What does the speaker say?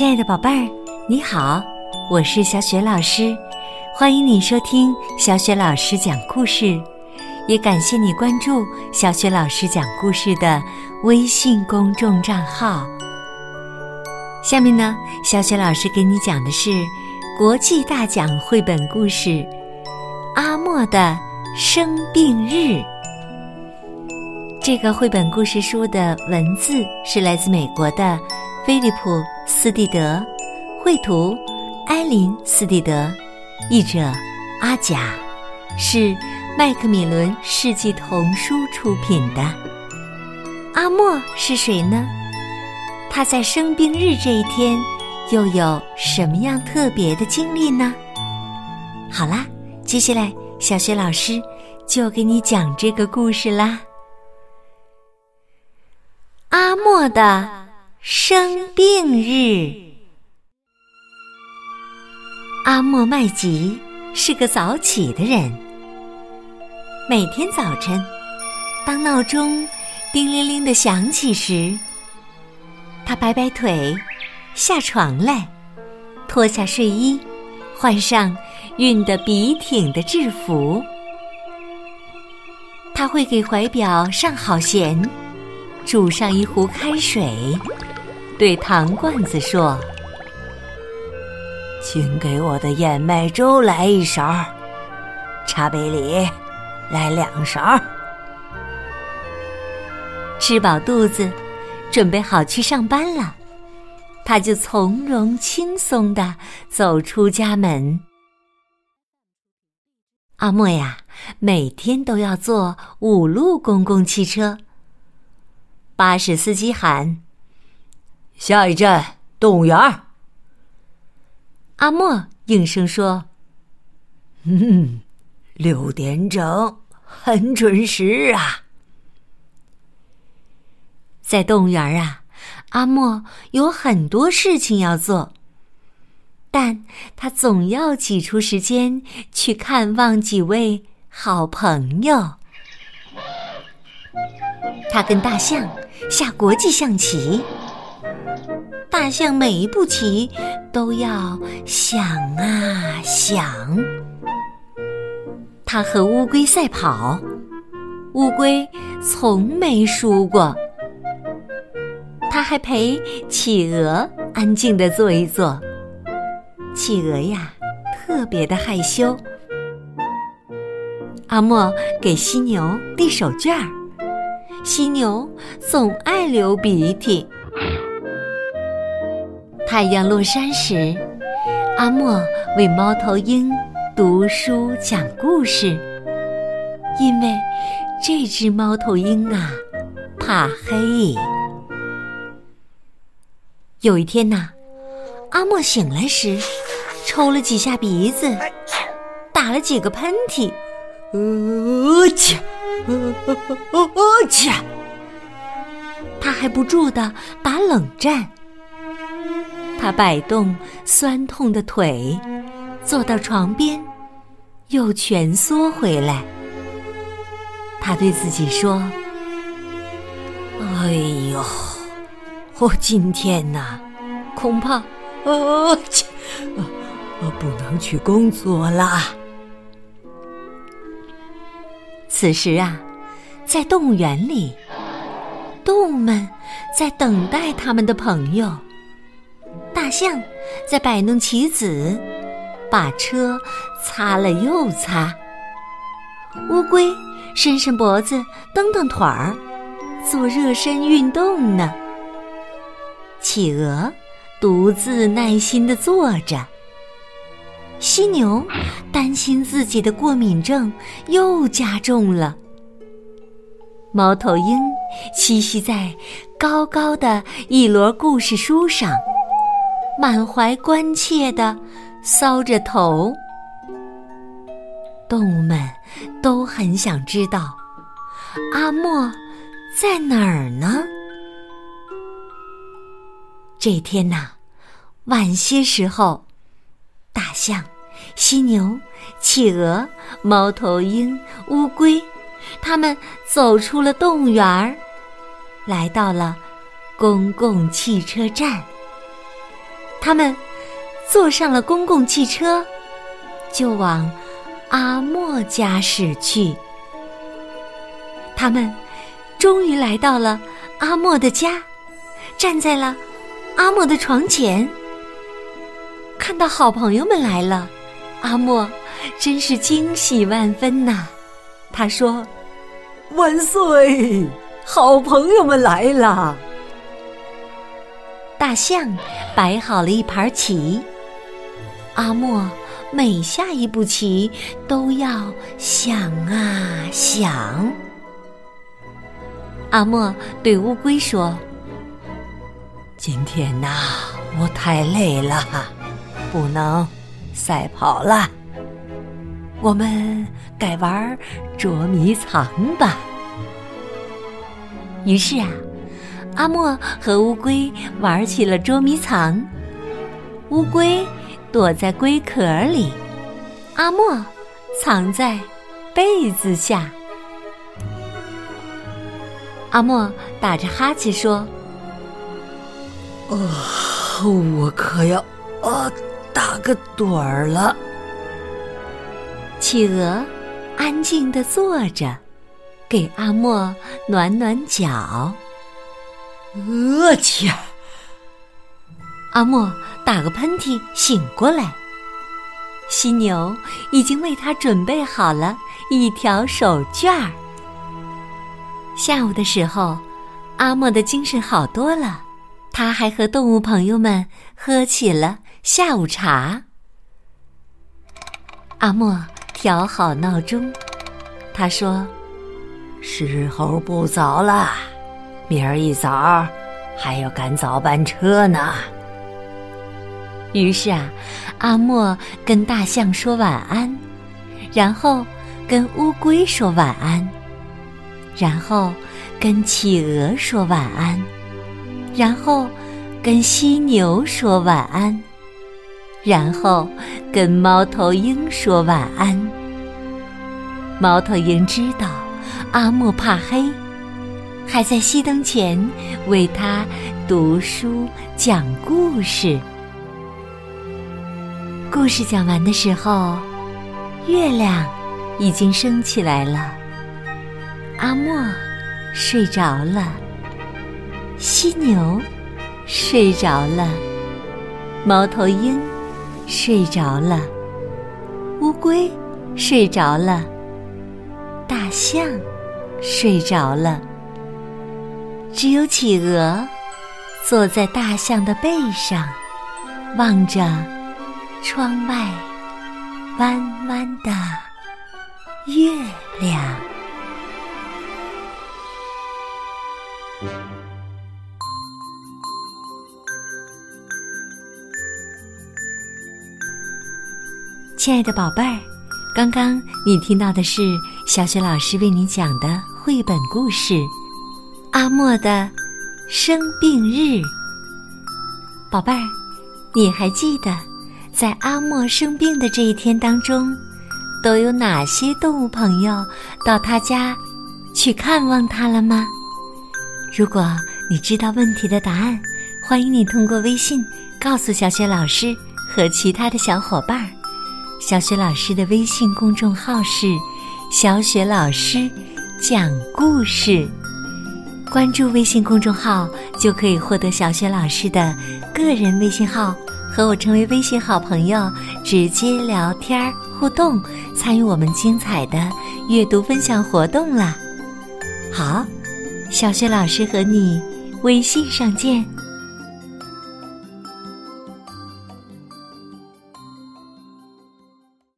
亲爱的宝贝儿，你好，我是小雪老师，欢迎你收听小雪老师讲故事，也感谢你关注小雪老师讲故事的微信公众账号。下面呢，小雪老师给你讲的是国际大奖绘本故事《阿莫的生病日》。这个绘本故事书的文字是来自美国的。菲利普·斯蒂德，绘图埃琳·斯蒂德，译者阿甲，是麦克米伦世纪童书出品的。阿莫是谁呢？他在生病日这一天又有什么样特别的经历呢？好啦，接下来小学老师就给你讲这个故事啦。阿莫的。生病日，阿莫麦吉是个早起的人。每天早晨，当闹钟叮铃铃的响起时，他摆摆腿，下床来，脱下睡衣，换上熨得笔挺的制服。他会给怀表上好弦，煮上一壶开水。对糖罐子说：“请给我的燕麦粥来一勺，茶杯里来两勺。”吃饱肚子，准备好去上班了，他就从容轻松的走出家门。阿莫呀，每天都要坐五路公共汽车。巴士司机喊。下一站动物园儿。阿莫应声说：“嗯，六点整，很准时啊。”在动物园儿啊，阿莫有很多事情要做，但他总要挤出时间去看望几位好朋友。他跟大象下国际象棋。大象每一步棋都要想啊想。他和乌龟赛跑，乌龟从没输过。他还陪企鹅安静的坐一坐。企鹅呀，特别的害羞。阿莫给犀牛递手绢儿，犀牛总爱流鼻涕。太阳落山时，阿莫为猫头鹰读书讲故事，因为这只猫头鹰啊怕黑。有一天呐，阿莫醒来时，抽了几下鼻子，打了几个喷嚏，呃切，呃呃切，他还不住的打冷战。他摆动酸痛的腿，坐到床边，又蜷缩回来。他对自己说：“哎呦，我今天呐，恐怕啊切，啊不能去工作啦。”此时啊，在动物园里，动物们在等待他们的朋友。大象在摆弄棋子，把车擦了又擦。乌龟伸伸脖子，蹬蹬腿儿，做热身运动呢。企鹅独自耐心的坐着。犀牛担心自己的过敏症又加重了。猫头鹰栖息在高高的一摞故事书上。满怀关切的搔着头，动物们都很想知道阿莫在哪儿呢？这天呐，晚些时候，大象、犀牛、企鹅、猫头鹰、乌龟，他们走出了动物园儿，来到了公共汽车站。他们坐上了公共汽车，就往阿莫家驶去。他们终于来到了阿莫的家，站在了阿莫的床前，看到好朋友们来了，阿莫真是惊喜万分呐！他说：“万岁，好朋友们来了。”大象摆好了一盘棋，阿莫每下一步棋都要想啊想。阿莫对乌龟说：“今天呐，我太累了，不能赛跑了。我们改玩捉迷藏吧。”于是啊。阿莫和乌龟玩起了捉迷藏，乌龟躲在龟壳里，阿莫藏在被子下。阿莫打着哈欠说：“哦，我可要啊打个盹儿了。”企鹅安静的坐着，给阿莫暖暖脚。呃切！阿莫打个喷嚏，醒过来。犀牛已经为他准备好了一条手绢儿。下午的时候，阿莫的精神好多了，他还和动物朋友们喝起了下午茶。阿莫调好闹钟，他说：“时候不早了。”明儿一早还要赶早班车呢。于是啊，阿莫跟大象说晚安，然后跟乌龟说晚安，然后跟企鹅说晚安，然后跟犀牛说晚安，然后跟猫头鹰说晚安。猫头鹰知道阿莫怕黑。还在熄灯前为他读书讲故事。故事讲完的时候，月亮已经升起来了。阿莫睡着了，犀牛睡着了，猫头鹰睡着了，乌龟睡着了，大象睡着了。只有企鹅坐在大象的背上，望着窗外弯弯的月亮。亲爱的宝贝儿，刚刚你听到的是小雪老师为你讲的绘本故事。阿莫的生病日，宝贝儿，你还记得在阿莫生病的这一天当中，都有哪些动物朋友到他家去看望他了吗？如果你知道问题的答案，欢迎你通过微信告诉小雪老师和其他的小伙伴儿。小雪老师的微信公众号是“小雪老师讲故事”。关注微信公众号，就可以获得小雪老师的个人微信号，和我成为微信好朋友，直接聊天互动，参与我们精彩的阅读分享活动啦！好，小雪老师和你微信上见。